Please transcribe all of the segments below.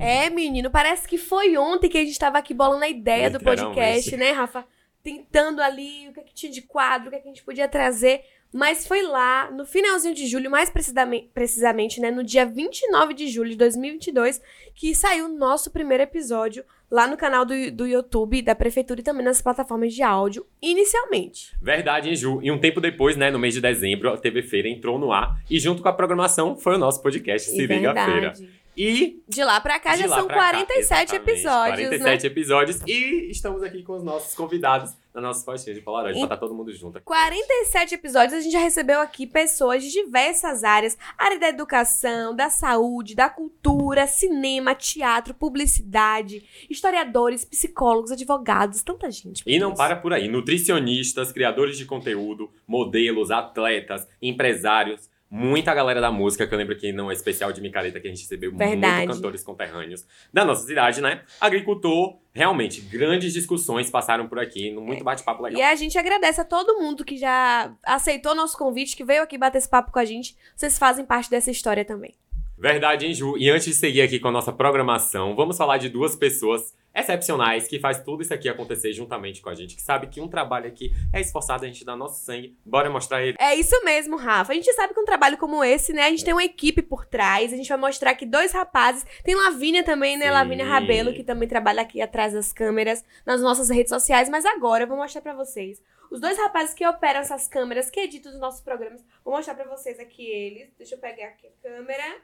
É, menino, parece que foi ontem que a gente estava aqui bolando a ideia do podcast, esse. né, Rafa? Tentando ali o que, é que tinha de quadro, o que, é que a gente podia trazer. Mas foi lá, no finalzinho de julho, mais precisamente, precisamente, né, no dia 29 de julho de 2022, que saiu o nosso primeiro episódio lá no canal do, do YouTube da Prefeitura e também nas plataformas de áudio, inicialmente. Verdade, hein, Ju? E um tempo depois, né, no mês de dezembro, a TV Feira entrou no ar e junto com a programação foi o nosso podcast Se Liga Feira. E. De lá pra cá já são 47 cá, episódios. 47 né? episódios. E estamos aqui com os nossos convidados na nossa postinha de Polaroid, e... pra estar todo mundo junto. Aqui. 47 episódios, a gente já recebeu aqui pessoas de diversas áreas: área da educação, da saúde, da cultura, cinema, teatro, publicidade, historiadores, psicólogos, advogados, tanta gente. E não para por aí. Nutricionistas, criadores de conteúdo, modelos, atletas, empresários muita galera da música, que eu lembro que não é especial de Micareta, que a gente recebeu muitos cantores conterrâneos da nossa cidade, né? Agricultor, realmente, grandes discussões passaram por aqui, muito bate-papo legal. E a gente agradece a todo mundo que já aceitou nosso convite, que veio aqui bater esse papo com a gente. Vocês fazem parte dessa história também. Verdade, hein, Ju? E antes de seguir aqui com a nossa programação, vamos falar de duas pessoas excepcionais que faz tudo isso aqui acontecer juntamente com a gente, que sabe que um trabalho aqui é esforçado, a gente dá nosso sangue. Bora mostrar ele. É isso mesmo, Rafa. A gente sabe que um trabalho como esse, né, a gente tem uma equipe por trás, a gente vai mostrar que dois rapazes, tem Lavínia também, né, Sim. Lavínia Rabelo, que também trabalha aqui atrás das câmeras, nas nossas redes sociais, mas agora eu vou mostrar para vocês os dois rapazes que operam essas câmeras, que editam os nossos programas. Vou mostrar para vocês aqui eles. Deixa eu pegar aqui a câmera.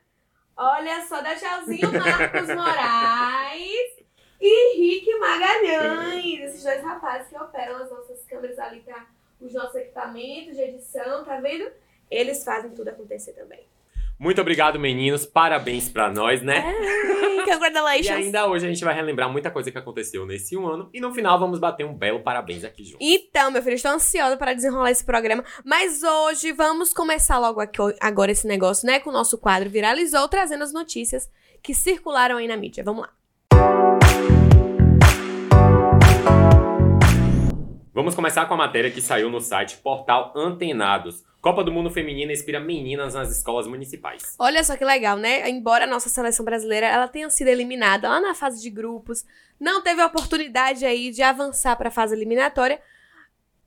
Olha só, dá tchauzinho, Marcos Moraes e Rick Magalhães. Esses dois rapazes que operam as nossas câmeras ali para os nossos equipamentos de edição, tá vendo? Eles fazem tudo acontecer também. Muito obrigado, meninos. Parabéns pra nós, né? congratulations. e ainda hoje a gente vai relembrar muita coisa que aconteceu nesse um ano. E no final vamos bater um belo parabéns aqui juntos. Então, meu filho, estou ansiosa para desenrolar esse programa. Mas hoje vamos começar logo aqui, agora esse negócio, né? Com o nosso quadro Viralizou, trazendo as notícias que circularam aí na mídia. Vamos lá. Vamos começar com a matéria que saiu no site Portal Antenados. Copa do Mundo Feminina inspira meninas nas escolas municipais. Olha só que legal, né? Embora a nossa seleção brasileira ela tenha sido eliminada lá na fase de grupos, não teve a oportunidade aí de avançar para a fase eliminatória,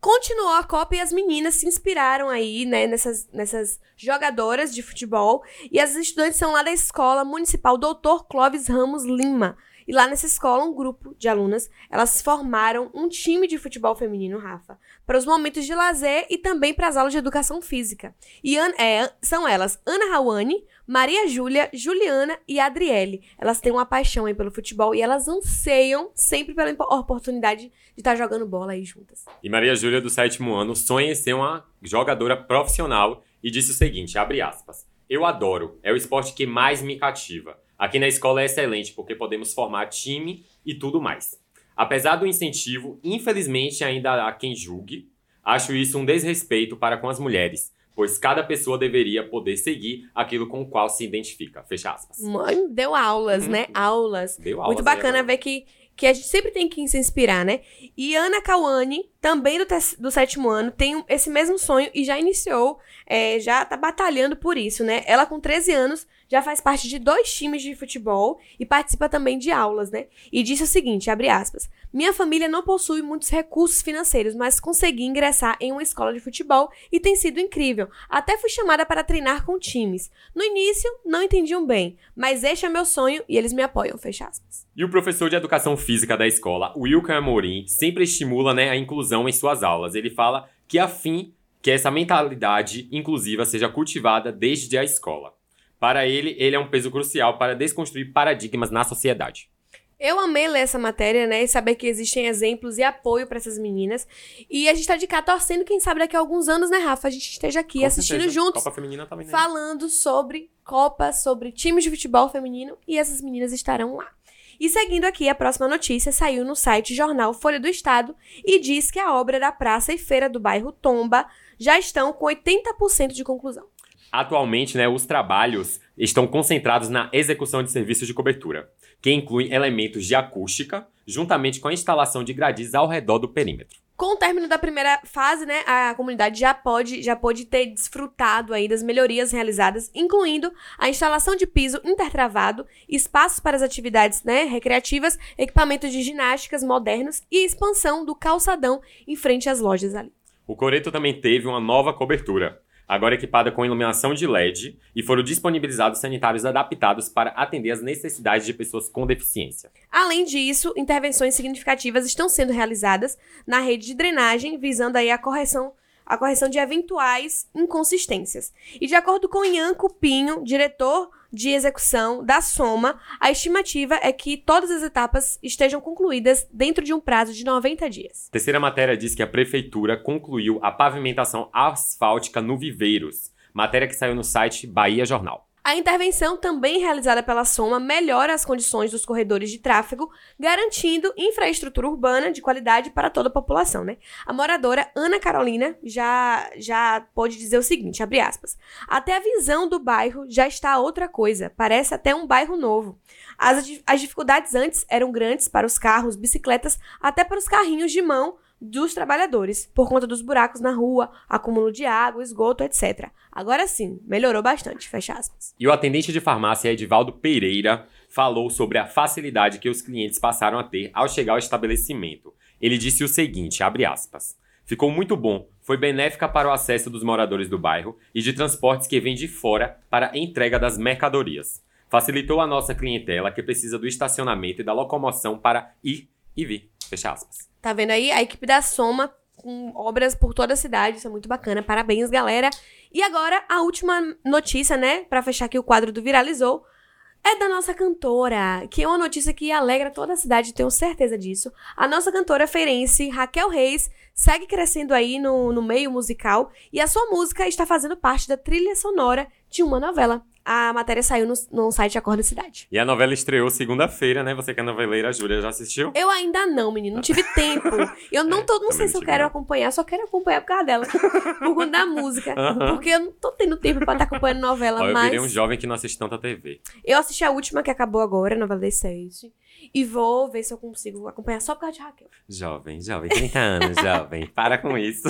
continuou a Copa e as meninas se inspiraram aí, né, nessas, nessas jogadoras de futebol. E as estudantes são lá da Escola Municipal Doutor Clóvis Ramos Lima. E lá nessa escola, um grupo de alunas, elas formaram um time de futebol feminino, Rafa, para os momentos de lazer e também para as aulas de educação física. E é, são elas Ana Rawane, Maria Júlia, Juliana e Adriele. Elas têm uma paixão aí pelo futebol e elas anseiam sempre pela oportunidade de estar tá jogando bola aí juntas. E Maria Júlia, do sétimo ano, sonha em ser uma jogadora profissional e disse o seguinte, abre aspas, eu adoro, é o esporte que mais me cativa. Aqui na escola é excelente porque podemos formar time e tudo mais. Apesar do incentivo, infelizmente ainda há quem julgue. Acho isso um desrespeito para com as mulheres, pois cada pessoa deveria poder seguir aquilo com o qual se identifica. Fecha aspas. Mãe, deu aulas, né? Uhum. Aulas. Deu aulas. Muito bacana ver que, que a gente sempre tem que se inspirar, né? E Ana Kawane, também do, do sétimo ano, tem esse mesmo sonho e já iniciou, é, já tá batalhando por isso, né? Ela com 13 anos já faz parte de dois times de futebol e participa também de aulas, né? E disse o seguinte, abre aspas, minha família não possui muitos recursos financeiros, mas consegui ingressar em uma escola de futebol e tem sido incrível. Até fui chamada para treinar com times. No início, não entendiam bem, mas este é meu sonho e eles me apoiam, fecha aspas. E o professor de educação física da escola, Wilker Amorim, sempre estimula né, a inclusão em suas aulas. Ele fala que a fim que essa mentalidade inclusiva seja cultivada desde a escola. Para ele, ele é um peso crucial para desconstruir paradigmas na sociedade. Eu amei ler essa matéria, né? E saber que existem exemplos e apoio para essas meninas. E a gente tá de cá torcendo, quem sabe daqui a alguns anos, né, Rafa? A gente esteja aqui Com assistindo certeza. juntos. Copa Feminina também, né? Falando sobre Copa, sobre times de futebol feminino. E essas meninas estarão lá. E seguindo aqui, a próxima notícia saiu no site Jornal Folha do Estado e diz que a obra da Praça e Feira do bairro Tomba já estão com 80% de conclusão. Atualmente, né, os trabalhos estão concentrados na execução de serviços de cobertura, que incluem elementos de acústica, juntamente com a instalação de gradis ao redor do perímetro. Com o término da primeira fase, né, a comunidade já pode, já pode ter desfrutado aí das melhorias realizadas, incluindo a instalação de piso intertravado, espaços para as atividades né, recreativas, equipamentos de ginásticas modernos e expansão do calçadão em frente às lojas ali. O Coreto também teve uma nova cobertura agora equipada com iluminação de LED, e foram disponibilizados sanitários adaptados para atender às necessidades de pessoas com deficiência. Além disso, intervenções significativas estão sendo realizadas na rede de drenagem, visando aí a correção a correção de eventuais inconsistências. E de acordo com Ian Cupinho, diretor de execução da soma, a estimativa é que todas as etapas estejam concluídas dentro de um prazo de 90 dias. Terceira matéria diz que a prefeitura concluiu a pavimentação asfáltica no Viveiros, matéria que saiu no site Bahia Jornal. A intervenção, também realizada pela Soma, melhora as condições dos corredores de tráfego, garantindo infraestrutura urbana de qualidade para toda a população, né? A moradora Ana Carolina já já pôde dizer o seguinte, abre aspas: "Até a visão do bairro já está outra coisa, parece até um bairro novo. As, as dificuldades antes eram grandes para os carros, bicicletas, até para os carrinhos de mão, dos trabalhadores, por conta dos buracos na rua, acúmulo de água, esgoto, etc. Agora sim, melhorou bastante, fecha aspas. E o atendente de farmácia Edivaldo Pereira falou sobre a facilidade que os clientes passaram a ter ao chegar ao estabelecimento. Ele disse o seguinte, abre aspas, Ficou muito bom, foi benéfica para o acesso dos moradores do bairro e de transportes que vêm de fora para a entrega das mercadorias. Facilitou a nossa clientela que precisa do estacionamento e da locomoção para ir e vir. Fecha aspas. Tá vendo aí? A equipe da Soma com obras por toda a cidade. Isso é muito bacana. Parabéns, galera. E agora, a última notícia, né? Pra fechar aqui o quadro do Viralizou. É da nossa cantora, que é uma notícia que alegra toda a cidade, tenho certeza disso. A nossa cantora feirense, Raquel Reis, segue crescendo aí no, no meio musical e a sua música está fazendo parte da trilha sonora de uma novela a matéria saiu no, no site Acorda Cidade. E a novela estreou segunda-feira, né? Você que é noveleira, Júlia já assistiu? Eu ainda não, menino. Não tive tempo. Eu não, é, tô, não sei se eu quero não. acompanhar, só quero acompanhar por causa dela. por conta da música. Porque eu não tô tendo tempo pra estar tá acompanhando novela, Ó, eu mas... Eu virei um jovem que não assiste tanta TV. Eu assisti a última que acabou agora, a novela das sete. E vou ver se eu consigo acompanhar só por causa de Raquel. Jovem, jovem, 30 anos, jovem. Para com isso.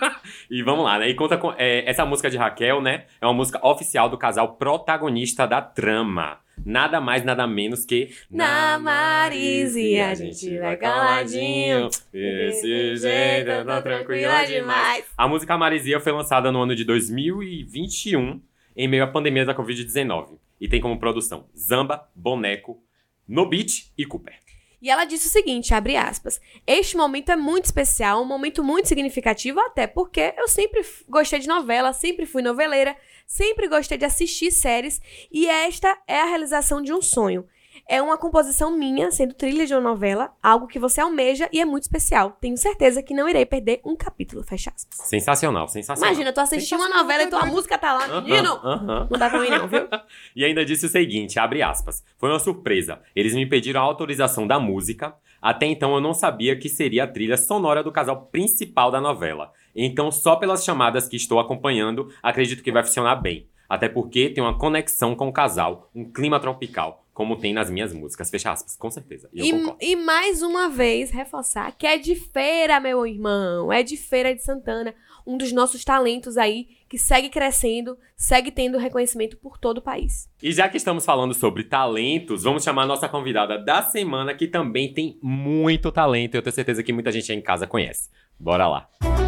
e vamos lá, né? E conta com. É, essa música de Raquel, né? É uma música oficial do casal protagonista da trama. Nada mais, nada menos que. Na Marise, a gente vai caladinho. Desse jeito, eu tô tranquila demais. A música Marisia foi lançada no ano de 2021, em meio à pandemia da Covid-19. E tem como produção Zamba, Boneco, no Beat e Cooper. E ela disse o seguinte, abre aspas, este momento é muito especial, um momento muito significativo, até porque eu sempre gostei de novela, sempre fui noveleira, sempre gostei de assistir séries, e esta é a realização de um sonho. É uma composição minha, sendo trilha de uma novela, algo que você almeja e é muito especial. Tenho certeza que não irei perder um capítulo, fecha aspas. Sensacional, sensacional. Imagina, tu assistir uma novela e tua música tá lá, menino! Uh -huh, uh -huh. Não dá pra mim não, viu? e ainda disse o seguinte, abre aspas, foi uma surpresa. Eles me pediram a autorização da música, até então eu não sabia que seria a trilha sonora do casal principal da novela. Então, só pelas chamadas que estou acompanhando, acredito que vai funcionar bem. Até porque tem uma conexão com o casal, um clima tropical, como tem nas minhas músicas. Fecha aspas, com certeza. E, e, e, mais uma vez, reforçar que é de feira, meu irmão. É de feira de Santana. Um dos nossos talentos aí, que segue crescendo, segue tendo reconhecimento por todo o país. E já que estamos falando sobre talentos, vamos chamar a nossa convidada da semana, que também tem muito talento. Eu tenho certeza que muita gente aí em casa conhece. Bora lá. Música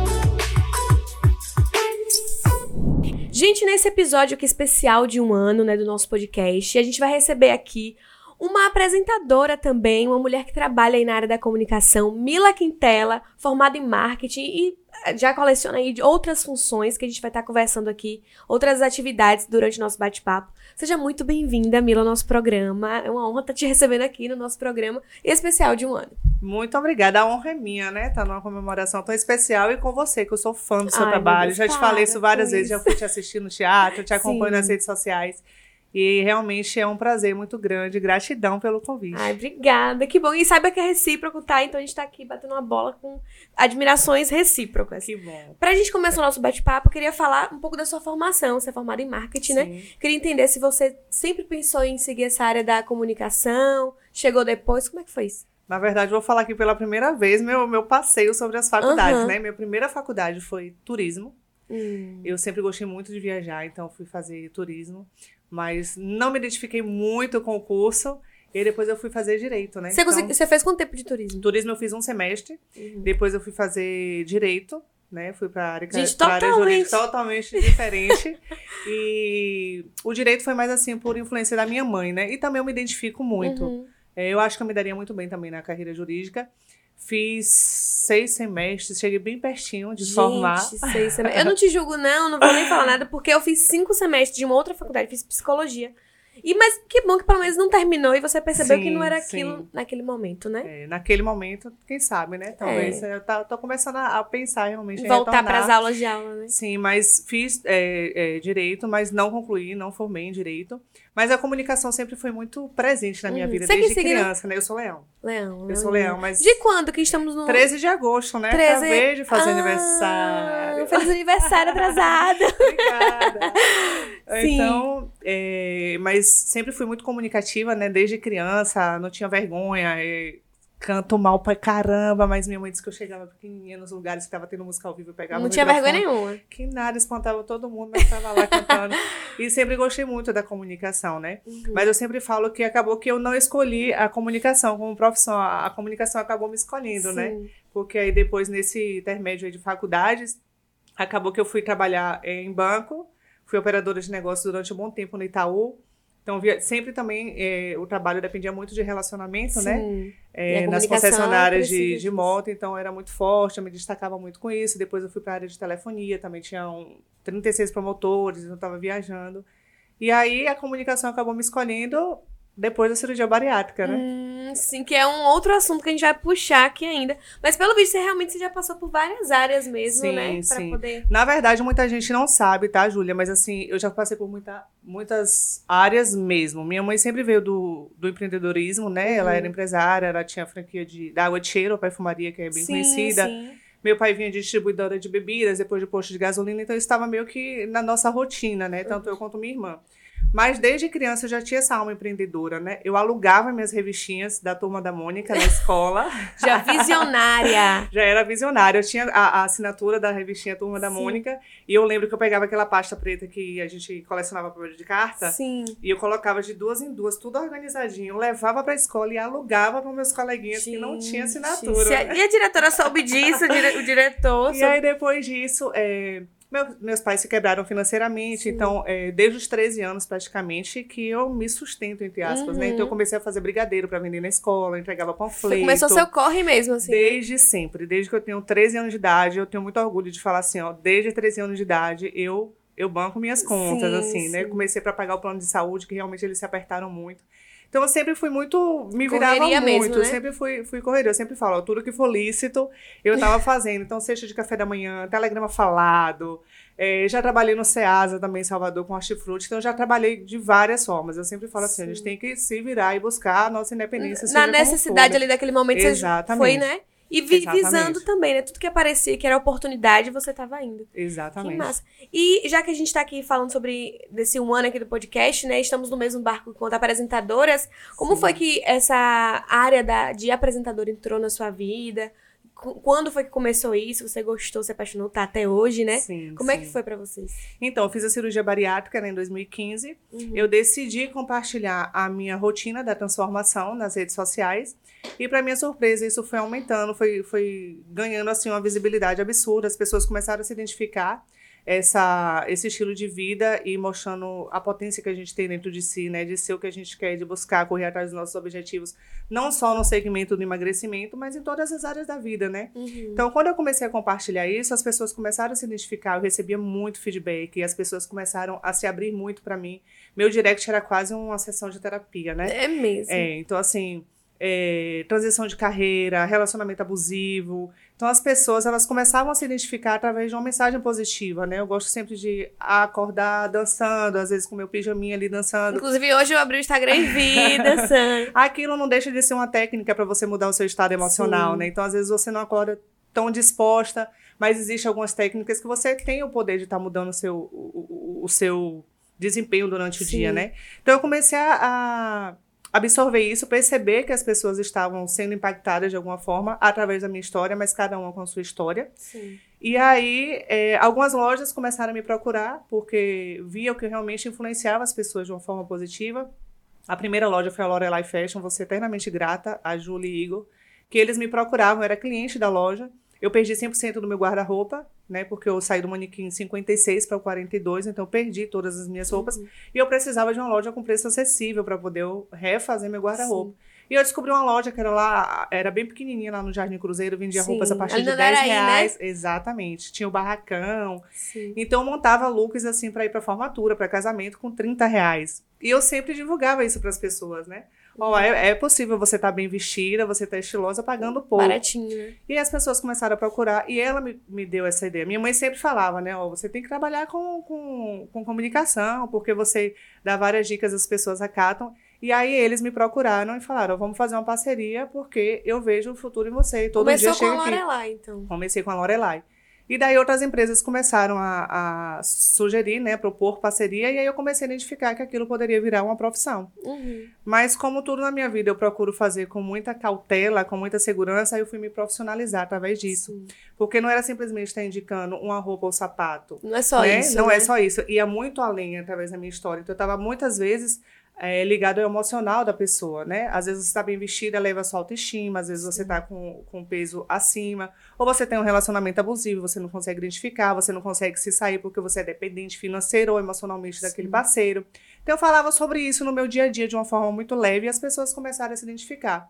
Gente, nesse episódio aqui especial de um ano, né, do nosso podcast, a gente vai receber aqui uma apresentadora também, uma mulher que trabalha aí na área da comunicação, Mila Quintela, formada em marketing e eh, já coleciona aí de outras funções que a gente vai estar conversando aqui, outras atividades durante o nosso bate-papo. Seja muito bem-vinda, Mila, ao nosso programa. É uma honra estar te recebendo aqui no nosso programa especial de um ano. Muito obrigada. A honra é minha, né? Tá numa comemoração tão especial e com você, que eu sou fã do seu Ai, trabalho. Deus, já te falei isso várias vezes, isso. já fui te assistir no teatro, te acompanho Sim. nas redes sociais. E realmente é um prazer muito grande. Gratidão pelo convite. Ai, obrigada. Que bom. E saiba que é recíproco, tá? Então a gente tá aqui batendo uma bola com admirações recíprocas. Que bom. Pra gente começar o nosso bate-papo, eu queria falar um pouco da sua formação. Você é formada em marketing, né? Sim. né? Queria entender se você sempre pensou em seguir essa área da comunicação, chegou depois, como é que foi isso? Na verdade, vou falar aqui pela primeira vez meu, meu passeio sobre as faculdades, Uhum. né? Minha primeira faculdade foi turismo. Hum. Eu sempre gostei muito de viajar, então fui fazer turismo. Mas não me identifiquei muito com o curso. E depois eu fui fazer direito, né? Você, Então, consegui- você fez quanto tempo de turismo? Turismo eu fiz um semestre. Uhum. Depois eu fui fazer direito, né? Fui para área, Gente, pra área jurídica totalmente diferente. e o direito foi mais assim por influência da minha mãe, né? E também eu me identifico muito. Uhum. É, eu acho que eu me daria muito bem também na carreira jurídica. Fiz seis semestres, cheguei bem pertinho de Gente, formar. seis semestres. Eu não te julgo, não, não vou nem falar nada, porque eu fiz cinco semestres de uma outra faculdade, fiz psicologia. E, mas que bom que pelo menos não terminou e você percebeu Sim, que não era sim. aquilo naquele momento, né? É, naquele momento, quem sabe, né? Talvez eu tá, tô começando a, a pensar realmente em Voltar para as aulas de aula, né? Sim, mas fiz é, é, direito, mas não concluí, não formei em direito. Mas a comunicação sempre foi muito presente na minha Uhum. vida, desde criança, né? Eu sou leão. Leão. Eu sou leão, mas De quando que estamos no... 13 de agosto, né? 13? Acabei de fazer Ah, aniversário. Feliz aniversário atrasado. Obrigada. Sim. Então, é, mas sempre fui muito comunicativa, né? Desde criança, não tinha vergonha. é, canto mal pra caramba, mas minha mãe disse que eu chegava pequenininha nos lugares que tava tendo música ao vivo, eu pegava Não tinha vergonha nenhuma. Que nada, espantava todo mundo, mas estava lá cantando. E sempre gostei muito da comunicação, né? Uhum. Mas eu sempre falo que acabou que eu não escolhi a comunicação como profissão. A a comunicação acabou me escolhendo, né? Sim. Porque aí depois, nesse intermédio de faculdades, acabou que eu fui trabalhar eh, em banco, fui operadora de negócios durante um bom tempo no Itaú. Então, via- sempre também eh, o trabalho dependia muito de relacionamento, né? Sim. É, E a nas concessionárias de, de moto, então era muito forte, eu me destacava muito com isso. Depois eu fui para a área de telefonia, também tinha um, 36 promotores, eu estava viajando. E aí a comunicação acabou me escolhendo depois da cirurgia bariátrica, né? Hum, sim, que é um outro assunto que a gente vai puxar aqui ainda. Mas pelo visto, você realmente você já passou por várias áreas mesmo, Sim, né? Pra sim. poder. Na verdade, muita gente não sabe, tá, Júlia? Mas assim, eu já passei por muita, muitas áreas mesmo. Minha mãe sempre veio do, do empreendedorismo, né? Ela Uhum. era empresária, ela tinha a franquia de, da Água de Cheiro, a perfumaria, que é bem sim, conhecida. Sim. Meu pai vinha de distribuidora de bebidas, depois de posto de gasolina, então isso estava meio que na nossa rotina, né? Tanto eu quanto minha irmã. Mas desde criança eu já tinha essa alma empreendedora, né? Eu alugava minhas revistinhas da Turma da Mônica na escola. Já visionária. já era visionária. Eu tinha a, a assinatura da revistinha Turma da Sim. Mônica. E eu lembro que eu pegava aquela pasta preta que a gente colecionava papel de carta. Sim. E eu colocava de duas em duas, tudo organizadinho. Eu levava pra escola e alugava para meus coleguinhas que não tinha Gente, assinatura. a-? E a diretora soube disso, o, dire- o diretor. E soube- aí, depois disso, é, meu- meus pais se quebraram financeiramente, Sim. então, é, desde os 13 anos, praticamente, que eu me sustento, entre aspas, né? Uhum. Então, eu comecei a fazer brigadeiro para vender na escola, entregava panfleto. Começou seu corre mesmo, assim. Desde sempre, desde que eu tenho 13 anos de idade, eu tenho muito orgulho de falar assim, ó, desde 13 anos de idade, eu eu banco minhas contas, Sim, assim, né? sim. Comecei para pagar o plano de saúde, que realmente eles se apertaram muito. Então eu sempre fui muito, me virava Correria muito, mesmo, eu né? sempre fui, fui correria, eu sempre falo, ó, tudo que for lícito, eu tava fazendo. Então, cesta de café da manhã, telegrama falado, eh, já trabalhei no Ceasa também em Salvador com hortifruti, então eu já trabalhei de várias formas. Eu sempre falo assim, a gente tem que se virar e buscar a nossa independência. Na como necessidade ali daquele momento, você Exatamente. foi, né? E vi- visando também, né? Tudo que aparecia que era oportunidade, você tava indo. Que Exatamente. massa. E já que a gente tá aqui falando sobre desse um ano aqui do podcast, né? Estamos no mesmo barco quanto apresentadoras. Como Sim. foi que essa área da, de apresentador entrou na sua vida? Qu- Quando foi que começou isso? Você gostou, se apaixonou, tá até hoje, né? Sim, Como é sim. que foi pra vocês? Então, eu fiz a cirurgia bariátrica né, em 2015. Uhum. Eu decidi compartilhar a minha rotina da transformação nas redes sociais. E, para minha surpresa, isso foi aumentando, foi, foi ganhando assim uma visibilidade absurda. As pessoas começaram a se identificar essa, esse estilo de vida e mostrando a potência que a gente tem dentro de si, né? De ser o que a gente quer, de buscar correr atrás dos nossos objetivos, não só no segmento do emagrecimento, mas em todas as áreas da vida, né? Uhum. Então, quando eu comecei a compartilhar isso, as pessoas começaram a se identificar, eu recebia muito feedback, e as pessoas começaram a se abrir muito para mim. Meu direct era quase uma sessão de terapia, né? É mesmo. É, então, assim, é, transição de carreira, relacionamento abusivo. Então, as pessoas, elas começavam a se identificar através de uma mensagem positiva, né? Eu gosto sempre de acordar dançando, às vezes com meu pijaminha ali dançando. Inclusive, hoje eu abri o Instagram e vi dançando. Aquilo não deixa de ser uma técnica para você mudar o seu estado emocional, Sim. né? Então, às vezes, você não acorda tão disposta, mas existem algumas técnicas que você tem o poder de estar mudando o seu, o, o- o seu desempenho durante o Sim. dia, né? Então, eu comecei a, a, absorver isso, perceber que as pessoas estavam sendo impactadas de alguma forma através da minha história, mas cada uma com a sua história. Sim. E aí, é, algumas lojas começaram a me procurar, porque viam que realmente influenciava as pessoas de uma forma positiva. A primeira loja foi a Lorelai Fashion, vou ser eternamente grata a Julie e Igor, que eles me procuravam, eu era cliente da loja. Eu perdi 100% do meu guarda-roupa, né? Porque eu saí do manequim 56 para o 42, então eu perdi todas as minhas roupas. Uhum. E eu precisava de uma loja com preço acessível para poder refazer meu guarda-roupa. E eu descobri uma loja que era lá, era bem pequenininha lá no Jardim Cruzeiro, vendia Sim. roupas a partir de 10 reais. Aí, né? Exatamente. Tinha o barracão. Sim. Então eu montava looks assim para ir para formatura, para casamento com 30 reais. E eu sempre divulgava isso para as pessoas, né? Oh, é, é, possível você estar tá bem vestida, você estar tá estilosa, pagando pouco. Baratinho, né? E as pessoas começaram a procurar, e ela me, me deu essa ideia. Minha mãe sempre falava, né? Oh, você tem que trabalhar com, com, com comunicação, porque você dá várias dicas, as pessoas acatam. E aí eles me procuraram e falaram, vamos fazer uma parceria, porque eu vejo o futuro em você. E todo Começou dia com a Lorelai, aqui. então. Comecei com a Lorelai. E daí outras empresas começaram a, a, sugerir, né, propor parceria, e aí eu comecei a identificar que aquilo poderia virar uma profissão. Uhum. Mas como tudo na minha vida eu procuro fazer com muita cautela, com muita segurança, aí eu fui me profissionalizar através disso. Sim. Porque não era simplesmente estar indicando uma roupa ou sapato. Não é só né? isso. Não é né? é só isso. Ia muito além através da minha história. Então eu estava muitas vezes é, ligado ao emocional da pessoa, né? Às vezes você está bem vestida, leva a sua autoestima, às vezes você está com, com peso acima, ou você tem um relacionamento abusivo, você não consegue identificar, você não consegue se sair porque você é dependente financeiro ou emocionalmente daquele Sim. parceiro. Então eu falava sobre isso no meu dia a dia de uma forma muito leve e as pessoas começaram a se identificar.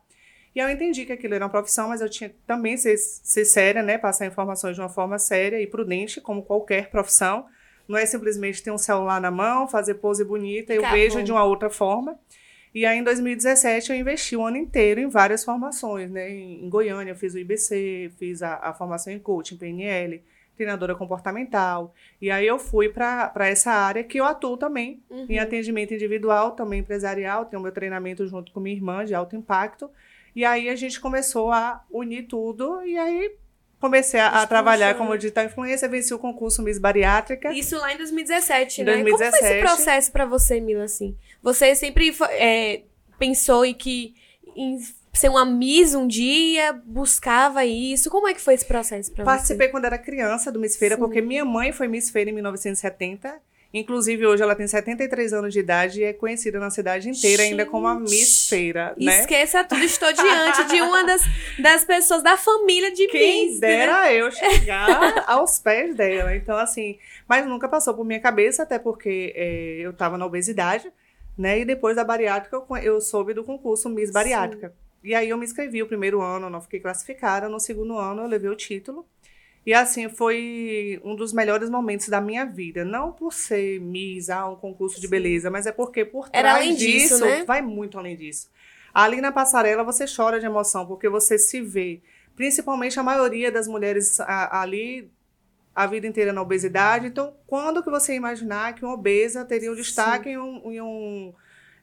E eu entendi que aquilo era uma profissão, mas eu tinha que também ser, ser séria, né? Passar informações de uma forma séria e prudente, como qualquer profissão não é simplesmente ter um celular na mão, fazer pose bonita, eu vejo de uma outra forma. E aí, em 2017, eu investi o ano inteiro em várias formações, né? Em Goiânia, eu fiz o IBC, fiz a, a formação em coaching, PNL, treinadora comportamental. E aí, eu fui para essa área que eu atuo também, uhum. em atendimento individual, também empresarial. Tenho meu treinamento junto com minha irmã, de alto impacto. E aí, a gente começou a unir tudo. E aí, comecei a, a trabalhar como digital influencer, venci o concurso Miss Bariátrica. Isso lá em 2017, em né? 2017. Como foi esse processo para você, Mila, assim? Você sempre é, pensou em que em ser uma Miss um dia, buscava isso? Como é que foi esse processo para você? Participei quando era criança do Miss Feira, Sim. porque minha mãe foi Miss Feira em 1970 Inclusive, hoje ela tem 73 anos de idade e é conhecida na cidade inteira Gente, ainda como a Miss Feira, né? Esqueça tudo, estou diante de uma das, das pessoas da família de Quem Miss. Quem né? dera né? eu chegar aos pés dela. Então, assim, mas nunca passou por minha cabeça, até porque é, eu estava na obesidade, né? E depois da bariátrica, eu, eu soube do concurso Miss Bariátrica. Sim. E aí eu me inscrevi o primeiro ano, não fiquei classificada. No segundo ano, eu levei o título. E assim, foi um dos melhores momentos da minha vida. Não por ser Miss, ah, um concurso de beleza, mas é porque por trás Era além disso, disso né? vai muito além disso. Ali na passarela você chora de emoção, porque você se vê. Principalmente a maioria das mulheres a, ali a vida inteira na obesidade. Então, quando que você imaginar que uma obesa teria um destaque em um, em um,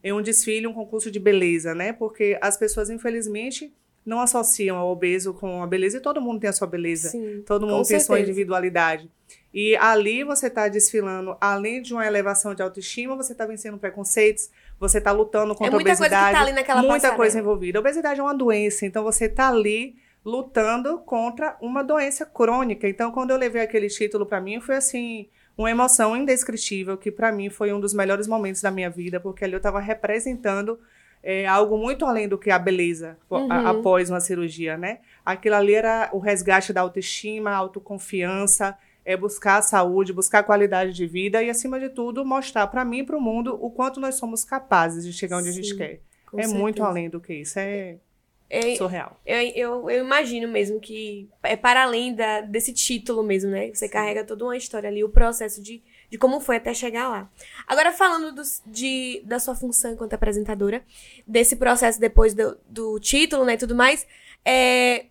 em um desfile, um concurso de beleza, né? Porque as pessoas, infelizmente não associam o obeso com a beleza e todo mundo tem a sua beleza. Sim, todo mundo tem a sua individualidade. E ali você está desfilando, além de uma elevação de autoestima, você está vencendo preconceitos, você está lutando contra é a obesidade. Muita coisa que tá ali naquela Muita passarela. coisa envolvida. A obesidade é uma doença, então você está ali lutando contra uma doença crônica. Então, quando eu levei aquele título para mim, foi assim, uma emoção indescritível, que para mim foi um dos melhores momentos da minha vida, porque ali eu estava representando é algo muito além do que a beleza uhum. após uma cirurgia, né? Aquilo ali era o resgate da autoestima, autoconfiança, é buscar a saúde, buscar a qualidade de vida e, acima de tudo, mostrar para mim e para o mundo o quanto nós somos capazes de chegar onde Sim, a gente quer. É certeza. muito além do que isso, é, é surreal. Eu, eu, eu, imagino mesmo que é para além da, desse título mesmo, né? Você Sim. carrega toda uma história ali, o processo de de como foi até chegar lá. Agora, falando do, de, da sua função enquanto apresentadora, desse processo depois do, do título né, e tudo mais, é,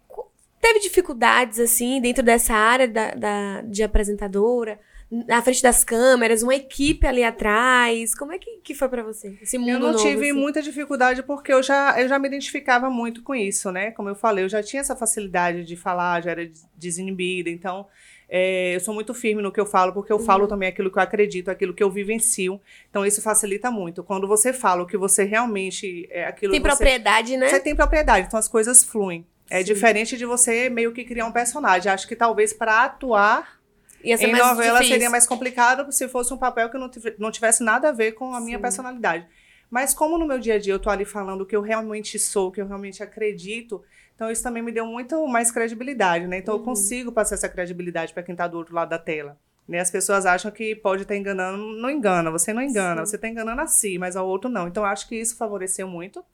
teve dificuldades, assim, dentro dessa área da, da, de apresentadora? na frente das câmeras, uma equipe ali atrás. Como é que, que foi para você? Esse mundo eu não novo, tive assim? muita dificuldade porque eu já, eu já me identificava muito com isso, né? Como eu falei, eu já tinha essa facilidade de falar, já era desinibida. Então, É, eu sou muito firme no que eu falo, porque eu uhum. falo também aquilo que eu acredito, aquilo que eu vivencio. Então, isso facilita muito. Quando você fala o que você realmente. É aquilo tem você, propriedade, né? Você tem propriedade, então as coisas fluem. É Sim. diferente de você meio que criar um personagem. Acho que talvez para atuar em novela difícil. seria mais complicado se fosse um papel que não tivesse nada a ver com a minha Sim. personalidade. Mas como no meu dia a dia eu tô ali falando o que eu realmente sou, o que eu realmente acredito, então isso também me deu muito mais credibilidade, né? Então uhum. eu consigo passar essa credibilidade para quem está do outro lado da tela. Né? As pessoas acham que pode estar tá enganando, não engana, você não engana, Sim. você está enganando a si, mas ao outro não. Então acho que isso favoreceu muito.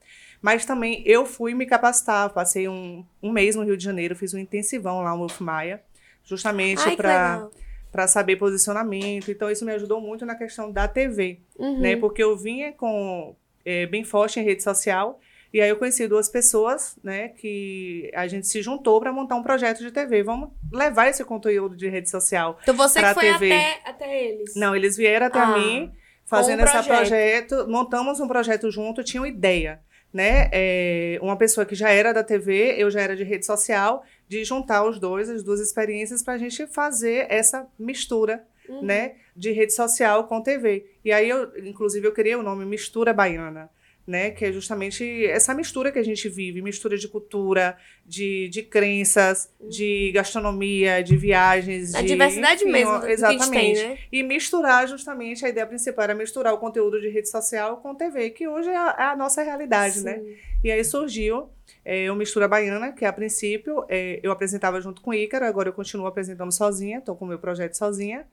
Mas também eu fui me capacitar, passei um, um mês no Rio de Janeiro, fiz um intensivão lá no Wolf Maia, justamente para para saber posicionamento. Então, isso me ajudou muito na questão da TV, uhum. né? Porque eu vinha com é, bem forte em rede social e aí eu conheci duas pessoas, né, que a gente se juntou para montar um projeto de TV. Vamos levar esse conteúdo de rede social Então você que foi TV. Até, até eles? Não, eles vieram até ah, mim fazendo um esse projeto. Montamos um projeto junto, tinha uma ideia, né? É, uma pessoa que já era da TV, eu já era de rede social, de juntar os dois, as duas experiências para a gente fazer essa mistura, uhum. né, de rede social com TV. E aí eu, inclusive, eu criei o nome Mistura Baiana né? Que é justamente essa mistura que a gente vive, mistura de cultura, de, de crenças, de gastronomia, de viagens. A de, diversidade enfim, mesmo. Exatamente. Tem, né? E misturar justamente, a ideia principal era misturar o conteúdo de rede social com TV, que hoje é a, é a nossa realidade, né? Sim. né? E aí surgiu é, o Mistura Baiana, que a princípio é, eu apresentava junto com o Ícaro, agora eu continuo apresentando sozinha, estou com o meu projeto sozinha.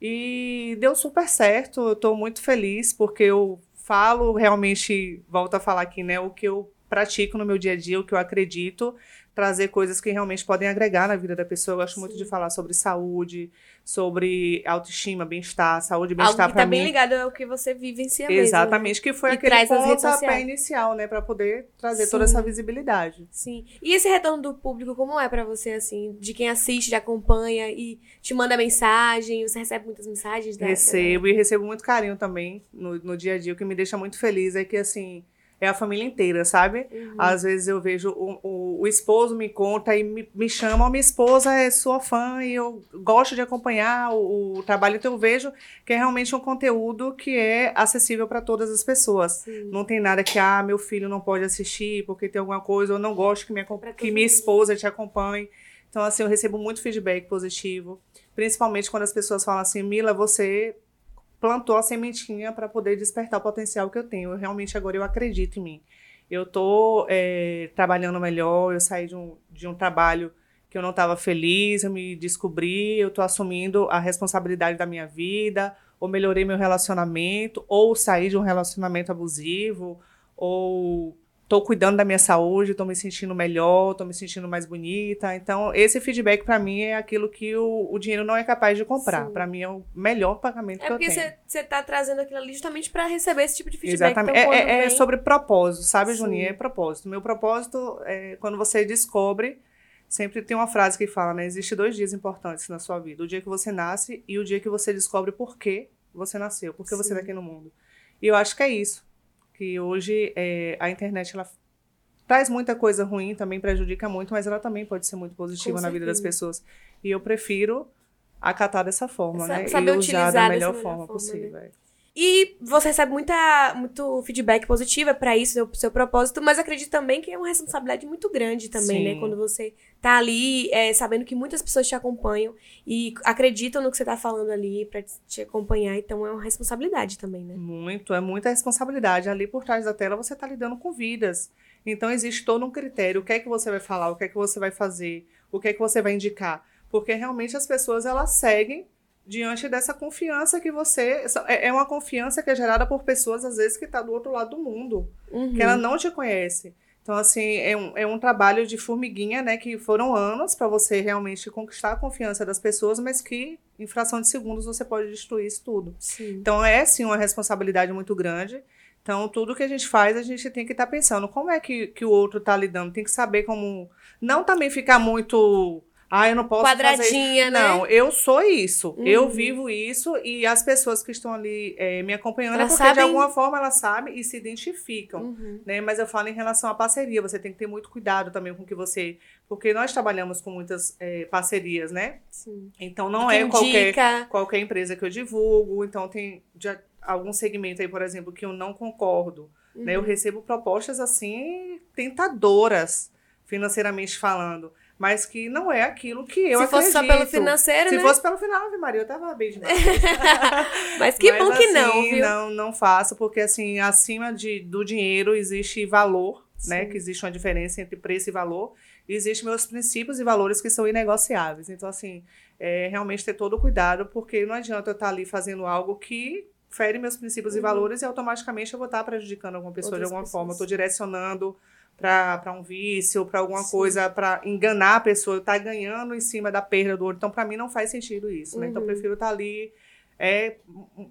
E deu super certo, eu estou muito feliz, porque eu falo realmente, volto a falar aqui, né, o que eu pratico no meu dia a dia, o que eu acredito, trazer coisas que realmente podem agregar na vida da pessoa. Eu gosto Sim. muito de falar sobre saúde, sobre autoestima, bem-estar, saúde bem-estar para tá mim. bem ligado ao que você vive em si mesmo. Exatamente, que foi e aquele pontapé inicial, né, para poder trazer Sim. toda essa visibilidade. Sim. E esse retorno do público, como é para você, assim, de quem assiste, de acompanha e te manda mensagem, você recebe muitas mensagens? Da, recebo, da... e recebo muito carinho também no, no dia a dia, o que me deixa muito feliz é que, assim é a família inteira, sabe? Uhum. Às vezes eu vejo o, o, o, esposo me conta e me, me chama, minha esposa é sua fã e eu gosto de acompanhar o, o trabalho, então eu vejo que é realmente um conteúdo que é acessível para todas as pessoas. Sim. Não tem nada que, ah, meu filho não pode assistir porque tem alguma coisa, eu não gosto que minha, que minha esposa te acompanhe. Então, assim, eu recebo muito feedback positivo, principalmente quando as pessoas falam assim, Mila, você plantou a sementinha para poder despertar o potencial que eu tenho. Eu realmente agora eu acredito em mim. Eu estou é, trabalhando melhor, eu saí de um, de um trabalho que eu não estava feliz, eu me descobri, eu estou assumindo a responsabilidade da minha vida, ou melhorei meu relacionamento, ou saí de um relacionamento abusivo, ou tô cuidando da minha saúde, tô me sentindo melhor, tô me sentindo mais bonita. Então, esse feedback para mim é aquilo que o, o dinheiro não é capaz de comprar. Para mim é o melhor pagamento é que eu tenho. É porque você tá trazendo aquilo ali justamente para receber esse tipo de feedback. Exatamente. Então, é, é, é sobre propósito, sabe, Sim. Juninho? É propósito. Meu propósito é quando você descobre. Sempre tem uma frase que fala, né? Existe dois dias importantes na sua vida: o dia que você nasce e o dia que você descobre por que você nasceu, por que você está aqui no mundo. E eu acho que é isso que hoje é, a internet ela traz muita coisa ruim, também prejudica muito, mas ela também pode ser muito positiva na vida das pessoas. E eu prefiro acatar dessa forma, Essa, né? E usar da melhor forma, forma, possível. Né? E você recebe muita, muito feedback positivo para isso, seu, seu propósito, mas acredito também que é uma responsabilidade muito grande também, né? Sim. né? Quando você tá ali é, sabendo que muitas pessoas te acompanham e acreditam no que você tá falando ali para te acompanhar, então é uma responsabilidade também, né? Muito, é muita responsabilidade. Ali por trás da tela você tá lidando com vidas. Então existe todo um critério, o que é que você vai falar, o que é que você vai fazer, o que é que você vai indicar, porque realmente as pessoas elas seguem diante dessa confiança que você. É, é uma confiança que é gerada por pessoas, às vezes, que está do outro lado do mundo, uhum. que ela não te conhece. Então, assim, é um, é um trabalho de formiguinha, né? Que foram anos para você realmente conquistar a confiança das pessoas, mas que, em fração de segundos, você pode destruir isso tudo. Sim. Então, é, sim, uma responsabilidade muito grande. Então, tudo que a gente faz, a gente tem que estar tá pensando como é que, que o outro está lidando. Tem que saber como. Não também ficar muito ah, eu não posso Quadradinha, fazer... né? Não, eu sou isso. Uhum. Eu vivo isso e as pessoas que estão ali é, me acompanhando é Elas porque de sabem- alguma forma elas sabem e se identificam. Uhum. Né? Mas eu falo em relação à parceria, você tem que ter muito cuidado também com o que você. Porque nós trabalhamos com muitas é, parcerias, né? Sim. Então não é qualquer, indica. qualquer empresa que eu divulgo. Então tem já algum segmento aí, por exemplo, que eu não concordo. Né? Uhum. Eu recebo propostas assim tentadoras, financeiramente falando. Mas que não é aquilo que eu Se fosse só pelo acredito. financeiro, Se né? fosse pelo final, Maria, eu tava bem demais. Mas que Mas, bom que não, assim, viu? Não, não faço, porque assim, acima de, do dinheiro existe valor, né? Sim. Que existe uma diferença entre preço e valor. E existem meus princípios e valores que são inegociáveis. Então, assim, é realmente ter todo o cuidado, porque não adianta eu estar ali fazendo algo que fere meus princípios e Uhum. valores e automaticamente eu vou estar prejudicando alguma pessoa Outras de alguma pessoas. forma. Eu estou direcionando para um vício, para alguma Sim. coisa, para enganar a pessoa, estar ganhando em cima da perda do outro. Então, para mim, não faz sentido isso. Né? Então, eu Uhum. prefiro estar ali é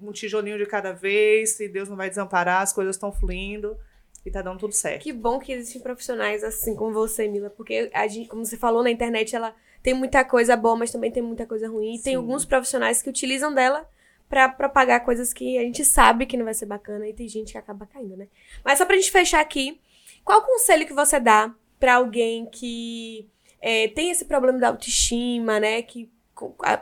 um tijolinho de cada vez, e Deus não vai desamparar, as coisas estão fluindo e tá dando tudo certo. Que bom que existem profissionais assim como você, Mila, porque a gente, como você falou na internet, ela tem muita coisa boa, mas também tem muita coisa ruim. E tem Sim. alguns profissionais que utilizam dela pra propagar coisas que a gente sabe que não vai ser bacana e tem gente que acaba caindo, né? Mas só pra gente fechar aqui, qual conselho que você dá pra alguém que é, tem esse problema da autoestima, né? Que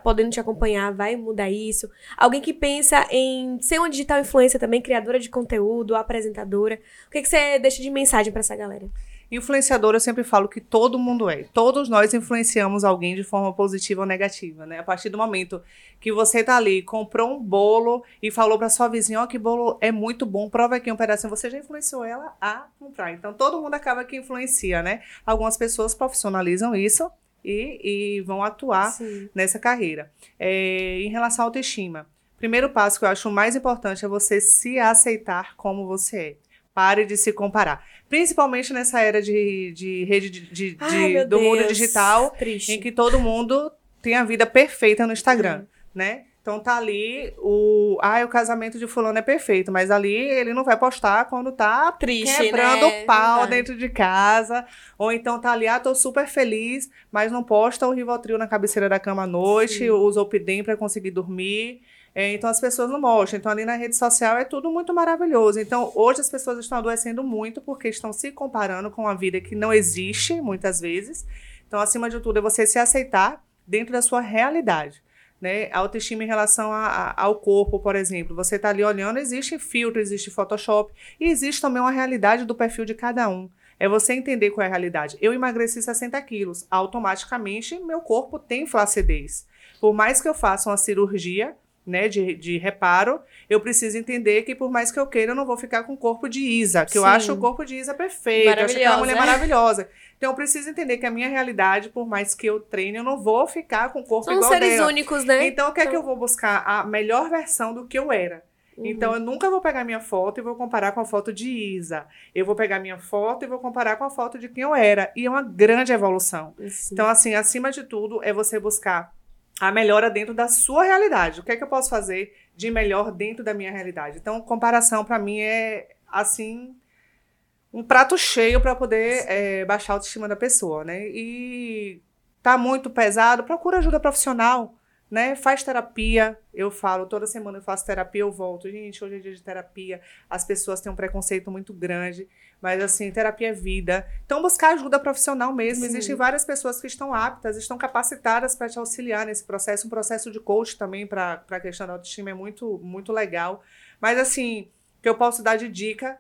podendo te acompanhar, vai mudar isso. Alguém que pensa em ser uma digital influencer também, criadora de conteúdo, apresentadora. O que, que você deixa de mensagem pra essa galera? Influenciador, eu sempre falo que todo mundo é. Todos nós influenciamos alguém de forma positiva ou negativa, né? A partir do momento que você tá ali, comprou um bolo e falou pra sua vizinha, ó, que bolo é muito bom, prova aqui um pedacinho, você já influenciou ela a comprar. Então, todo mundo acaba que influencia, né? Algumas pessoas profissionalizam isso e, e vão atuar Sim. nessa carreira. É, em relação à autoestima, primeiro passo que eu acho mais importante é você se aceitar como você é. Pare de se comparar. Principalmente nessa era de, de rede de, de- Ai, de- do mundo Deus. digital, Triste. em que todo mundo tem a vida perfeita no Instagram, Uhum. né? Então tá ali o, ah, o casamento de fulano é perfeito, mas ali ele não vai postar quando tá Triste, quebrando né? pau Verdade. dentro de casa, ou então tá ali, ah, tô super feliz, mas não posta o Rivotril na cabeceira da cama à noite, Sim. usa o Pidem para conseguir dormir. É, então as pessoas não mostram. Então ali na rede social é tudo muito maravilhoso. Então hoje as pessoas estão adoecendo muito porque estão se comparando com uma vida que não existe muitas vezes. Então acima de tudo é você se aceitar dentro da sua realidade. Né? Autoestima em relação a- a- ao corpo, por exemplo. Você está ali olhando, existe filtro, existe Photoshop e existe também uma realidade do perfil de cada um. É você entender qual é a realidade. Eu emagreci 60 quilos. Automaticamente, meu corpo tem flacidez. Por mais que eu faça uma cirurgia, né, de, de reparo, eu preciso entender que por mais que eu queira, eu não vou ficar com o corpo de Isa, que eu Sim. acho o corpo de Isa perfeito, eu acho aquela mulher Maravilhosa. Então eu preciso entender que a minha realidade, por mais que eu treine, eu não vou ficar com o corpo São igual seres dela. únicos, né? Então, o que é que Então- eu vou buscar? A melhor versão do que eu era. Uhum. Então, eu nunca vou pegar minha foto e vou comparar com a foto de Isa. Eu vou pegar minha foto e vou comparar com a foto de quem eu era. E é uma grande evolução. Então, assim, acima de tudo, é você buscar a melhora dentro da sua realidade. O que é que eu posso fazer de melhor dentro da minha realidade? Então, comparação, para mim, é, assim, um prato cheio para poder é, baixar a autoestima da pessoa, né? E tá muito pesado, procura ajuda profissional, né? Faz terapia. Eu falo, toda semana eu faço terapia, eu volto. Gente, hoje é dia de terapia. As pessoas têm um preconceito muito grande, mas assim, terapia é vida. Então, buscar ajuda profissional mesmo. Sim. Existem várias pessoas que estão aptas, estão capacitadas para te auxiliar nesse processo. Um processo de coach também para a questão da autoestima é muito, muito legal. Mas assim, o que eu posso dar de dica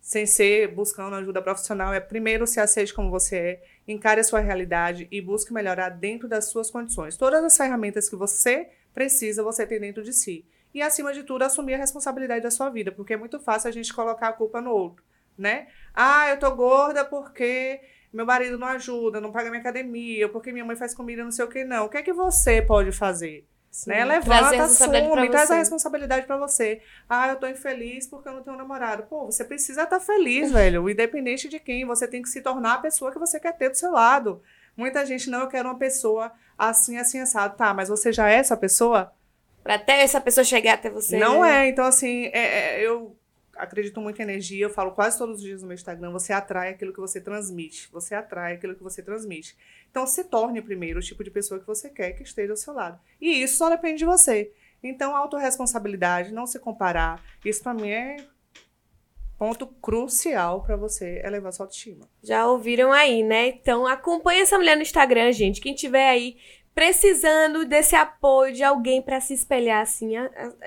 sem ser buscando ajuda profissional, é primeiro se aceite como você é, encare a sua realidade e busque melhorar dentro das suas condições. Todas as ferramentas que você precisa, você tem dentro de si. E, acima de tudo, assumir a responsabilidade da sua vida, porque é muito fácil a gente colocar a culpa no outro, né? Ah, eu tô gorda porque meu marido não ajuda, não paga minha academia, porque minha mãe faz comida, não sei o que, não. O que é que você pode fazer? Sim. Né? Levanta, assume, traz a responsabilidade pra você. Ah, eu tô infeliz porque eu não tenho um namorado. Pô, você precisa estar feliz, velho. Independente de quem, você tem que se tornar a pessoa que você quer ter do seu lado. Muita gente, não, eu quero uma pessoa assim, assim, assado. Tá, mas você já é essa pessoa? Pra até essa pessoa chegar até você. Não né? é. Então, assim, é- é- eu acredito muito em energia, eu falo quase todos os dias no meu Instagram, você atrai aquilo que você transmite. Você atrai aquilo que você transmite. Então, se torne primeiro o tipo de pessoa que você quer que esteja ao seu lado. E isso só depende de você. Então, autorresponsabilidade, não se comparar. Isso para mim é ponto crucial para você elevar sua autoestima. Já ouviram aí, né? Então acompanhe essa mulher no Instagram, gente. Quem tiver aí precisando desse apoio de alguém para se espelhar assim,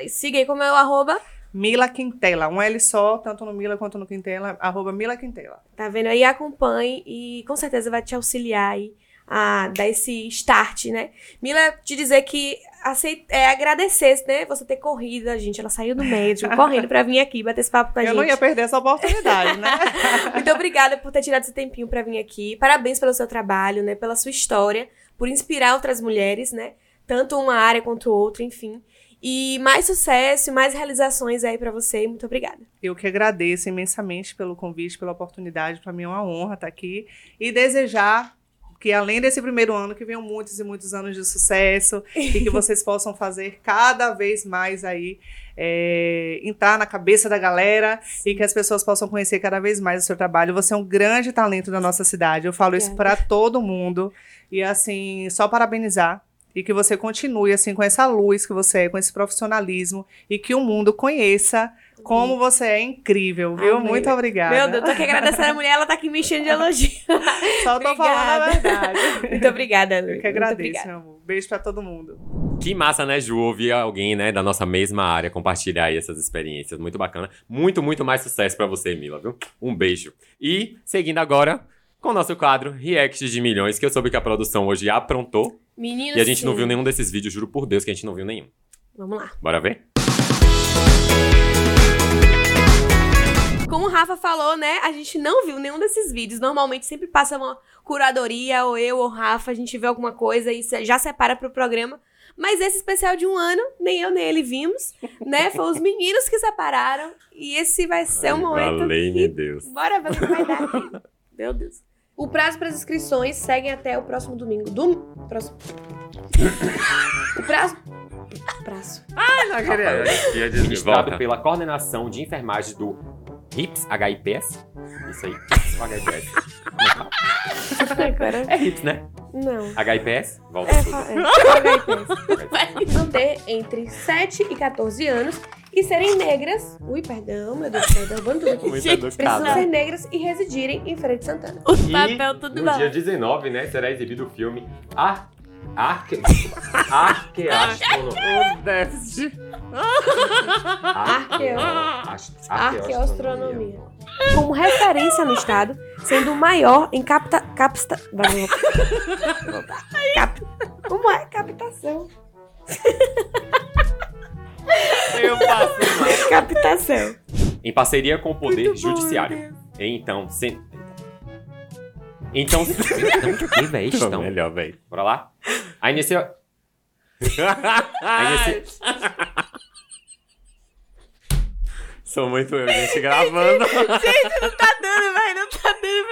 siga aí como é o arroba Mila Quintela, um L só, tanto no Mila quanto no Quintela, arroba Mila Quintela. Tá vendo aí? Acompanhe e com certeza vai te auxiliar aí a dar esse start, né? Mila, te dizer que aceit é, agradecer, né? Você ter corrido, a gente. Ela saiu do médico, correndo pra vir aqui, bater esse papo com a Eu gente. Eu não ia perder essa oportunidade, né? Muito obrigada por ter tirado esse tempinho pra vir aqui. Parabéns pelo seu trabalho, né? Pela sua história, por inspirar outras mulheres, né? Tanto uma área quanto outra, enfim. E mais sucesso, mais realizações aí para você. Muito obrigada. Eu que agradeço imensamente pelo convite, pela oportunidade. Para mim é uma honra estar aqui e desejar que além desse primeiro ano, que venham muitos e muitos anos de sucesso e que vocês possam fazer cada vez mais aí, é, entrar na cabeça da galera e que as pessoas possam conhecer cada vez mais o seu trabalho. Você é um grande talento da nossa cidade. Eu falo isso para todo mundo. E assim, só parabenizar e que você continue assim com essa luz que você é, com esse profissionalismo e que o mundo conheça como você é incrível, viu? Amém. Muito obrigada. Meu Deus, tô aqui agradecendo a mulher, ela tá aqui me enchendo de elogio. Só tô falando a verdade. Muito obrigada, Lu. Eu que agradeço, meu amor. Beijo pra todo mundo. Que massa, né, Ju? Ouvir alguém, né, da nossa mesma área compartilhar aí essas experiências. Muito bacana. Muito, muito mais sucesso pra você, Mila, viu? Um beijo. E, seguindo agora, com o nosso quadro React de Milhões, que eu soube que a produção hoje aprontou. E a gente sim. não viu nenhum desses vídeos, juro por Deus que a gente não viu nenhum. Vamos lá. Bora ver? Como o Rafa falou, né? A gente não viu nenhum desses vídeos. Normalmente sempre passa uma curadoria, ou eu ou o Rafa, a gente vê alguma coisa e já separa pro programa. Mas esse especial de um ano, nem eu nem ele vimos, né? Foi os meninos que separaram. E esse vai ser o um momento. Valei, que... meu Deus. Bora ver o que vai dar aqui. Meu Deus. O prazo para as inscrições segue até o próximo domingo. Do... Próximo. o prazo. Prazo. Ai, não queria. Ministrado pela coordenação de enfermagem do HIPS, HIPS? Isso aí, HIPS ou HIPS? Agora... É HIPS, né? Não. HIPS? Volta É, tudo. é, HIPS. Vão ter entre 7 e 14 anos e serem negras. Ui, perdão, meu Deus do céu, derrubando tudo aqui. Muito Gente, precisam ser negras e residirem em Feira de Santana. O papel tudo no bom. dia 19, né, será exibido o filme Ar... Arque... Arqueastronomia. O déficit. Arqueo... Ast- Arqueoastronomia. Como referência no estado, sendo o maior em capta... Voltar. Cap... Como é? Captação. Eu passo mal. Captação. Em parceria com o Poder Muito bom, Judiciário. meu Deus. Então, se... Então, então, que véi, estão. melhor, velho. Bora lá? A inicia... A inicia... Sou muito eu, gente, gravando. Gente, não tá dando, tá dando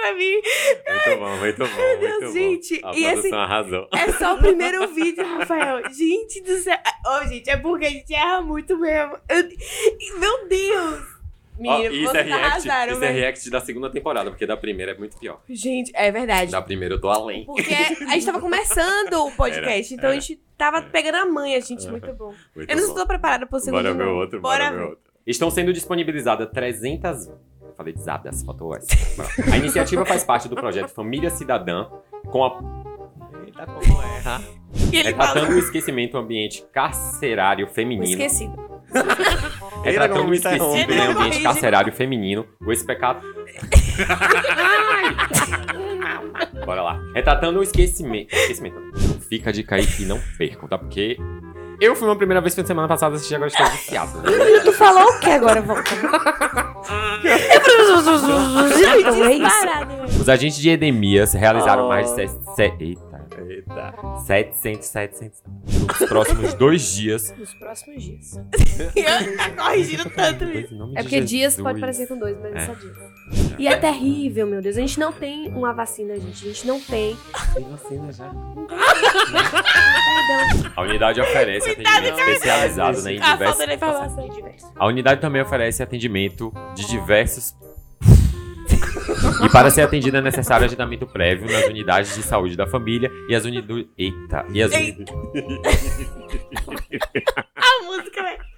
pra mim. muito bom, muito bom, Meu muito Deus, bom. gente, A e esse- arrasou. É só o primeiro vídeo, Rafael. Gente do céu. Ô, gente, é porque a gente erra muito mesmo. Eu- Meu Deus. Menino, isso é vocês react, arrasaram, isso é react da segunda temporada, porque da primeira é muito pior. Gente, é verdade. Da primeira eu tô além. Porque a gente tava começando o podcast, Era, então a era. gente tava pegando a manha, gente. Muito bom. Muito Eu não bom. estou preparada pro segundo. Bora ver outro, Bora bora ver outro. Estão sendo disponibilizadas 300... Eu falei desadas, faltou essa. A iniciativa faz parte do projeto Família Cidadã, com a Eita, como erra. E ele retratando fala. o esquecimento ambiente carcerário O feminino. esquecido. Retratando o Ele não esquecido em ambiente Corrige. carcerário feminino, o especato. Bora lá. Retratando o esquecimento. Esquecimento. Fica dica aí e não percam, tá? Porque eu fui uma primeira vez fim de semana passada assistir, agora estou viciado. Tu falou o que agora? Volta. É. Os agentes de Edemias realizaram Oh. mais de 60. Eita, Eita. 700, 700. Nos próximos dois dias. Nos próximos dias. Tá corrigindo tanto isso. É porque dias pode parecer com dois, mas é, só dias. E é terrível, meu Deus. A gente não tem uma vacina, gente. A gente não tem. Tem vacina já. A unidade oferece atendimento especializado né, em A diversos. falta de informação. A unidade também oferece atendimento de diversos. e para ser atendida é necessário agendamento prévio nas unidades de saúde da família e as unidades. Eita! E as uni- A música, velho.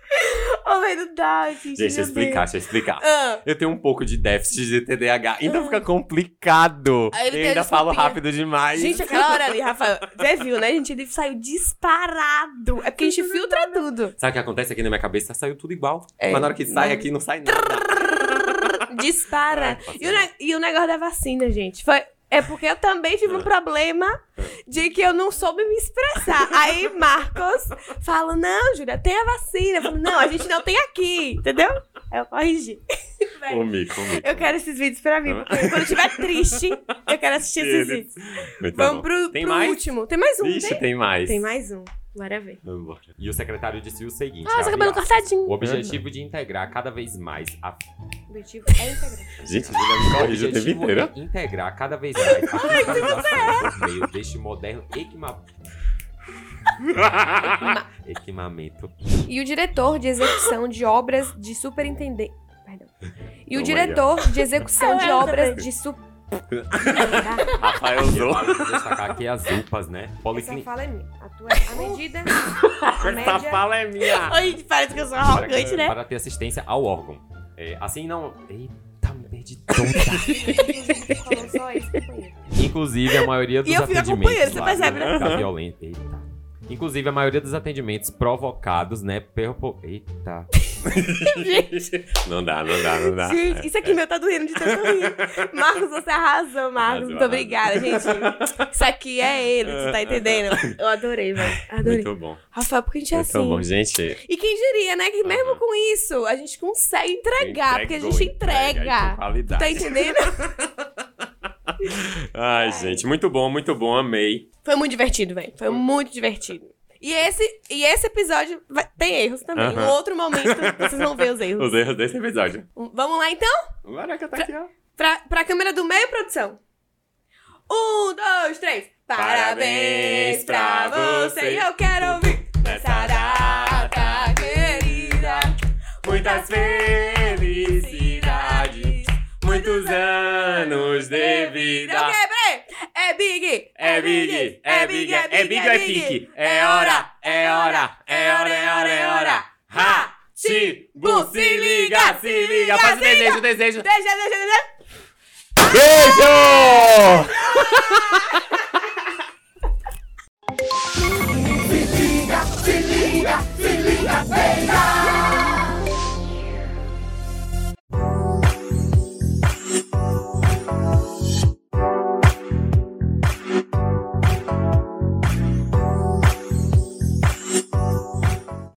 Ô, velho, não dá, gente. Gente, deixa eu explicar, Deus. deixa eu explicar. Ah, Eu tenho um pouco de déficit de TDAH, então fica complicado. Aí ele e tem a ainda falo rápido demais. gente, aquela hora ali, Rafael, você viu, né? Gente ele saiu disparado. É porque a gente filtra tudo. Sabe o que acontece aqui na minha cabeça? Saiu tudo igual. É. Mas na hora que sai aqui, não sai nada. Dispara. Ai, E o, e o negócio da vacina, gente, foi. É porque eu também tive um problema de que eu não soube me expressar. Aí Marcos fala: Não, Júlia, tem a vacina. Eu falo, não, a gente não tem aqui, entendeu? Aí eu corrigi. O mico, o mico. eu quero esses vídeos pra mim, porque quando eu estiver triste, eu quero assistir esses vídeos. Muito Vamos bom. pro, Tem pro mais? último. Tem mais um, Ixi, tem? tem mais. Tem mais um. Bora ver. Vambora. E o secretário disse o seguinte: Nossa, abre cabelo aspas, cortadinho. O objetivo de integrar cada vez mais a. O objetivo é integrar. Gente, o inteiro. é é Integrar cada vez mais a fiscalização por meio deste moderno equima... equipamento. E o diretor de execução de obras de superintendente. Perdão. E o Oh diretor de execução de obras de su... Rafael usou. destacar aqui as UPAs, né? Essa Policlínica. fala é minha. A tua é a medida. A Essa média. fala é minha. Oi, parece que eu sou Para, arrogante, né? para ter assistência ao órgão. É, assim não. Eita, me perdi toda. Inclusive, a maioria dos E eu atendimentos. acompanhando, você percebe, né? Da violência. Eita. Inclusive, a maioria dos atendimentos provocados, né? Pelo... Eita. não dá, não dá, não dá. Gente, isso aqui meu tá doendo de tanto rir. Marcos, você arrasou, Marcos. Arrasou, Muito obrigada, gente. Isso aqui é ele, você tá entendendo? Eu adorei, velho. Adorei. Muito bom. Rafael, porque a gente é Muito assim. bom, gente. E quem diria, né? Que mesmo Aham. com isso, a gente consegue entregar, porque a Entregou, gente entrega entrega. qualidade. Tá entendendo? Ai, gente, muito bom, muito bom, amei. Foi muito divertido, velho. Foi muito divertido. E esse, e esse episódio vai- tem erros também. Aham. Um outro momento vocês vão ver os erros. Os erros desse episódio. Vamos lá então? Caraca, tá aqui, ó. Pra, pra câmera do meio, produção. Um, dois, três. Parabéns pra você. Eu quero ouvir nessa data querida. Muitas felicidades, muitos anos de é vida. É Não, okay, é big, é, é big, é big, é big, é big, é big. É hora, é hora, é hora, é hora, é hora. Ha! Chibu, se liga, se liga. Faz o desejo, o desejo. Desejo, desejo, desejo. Beijo! Se liga, se liga, se liga!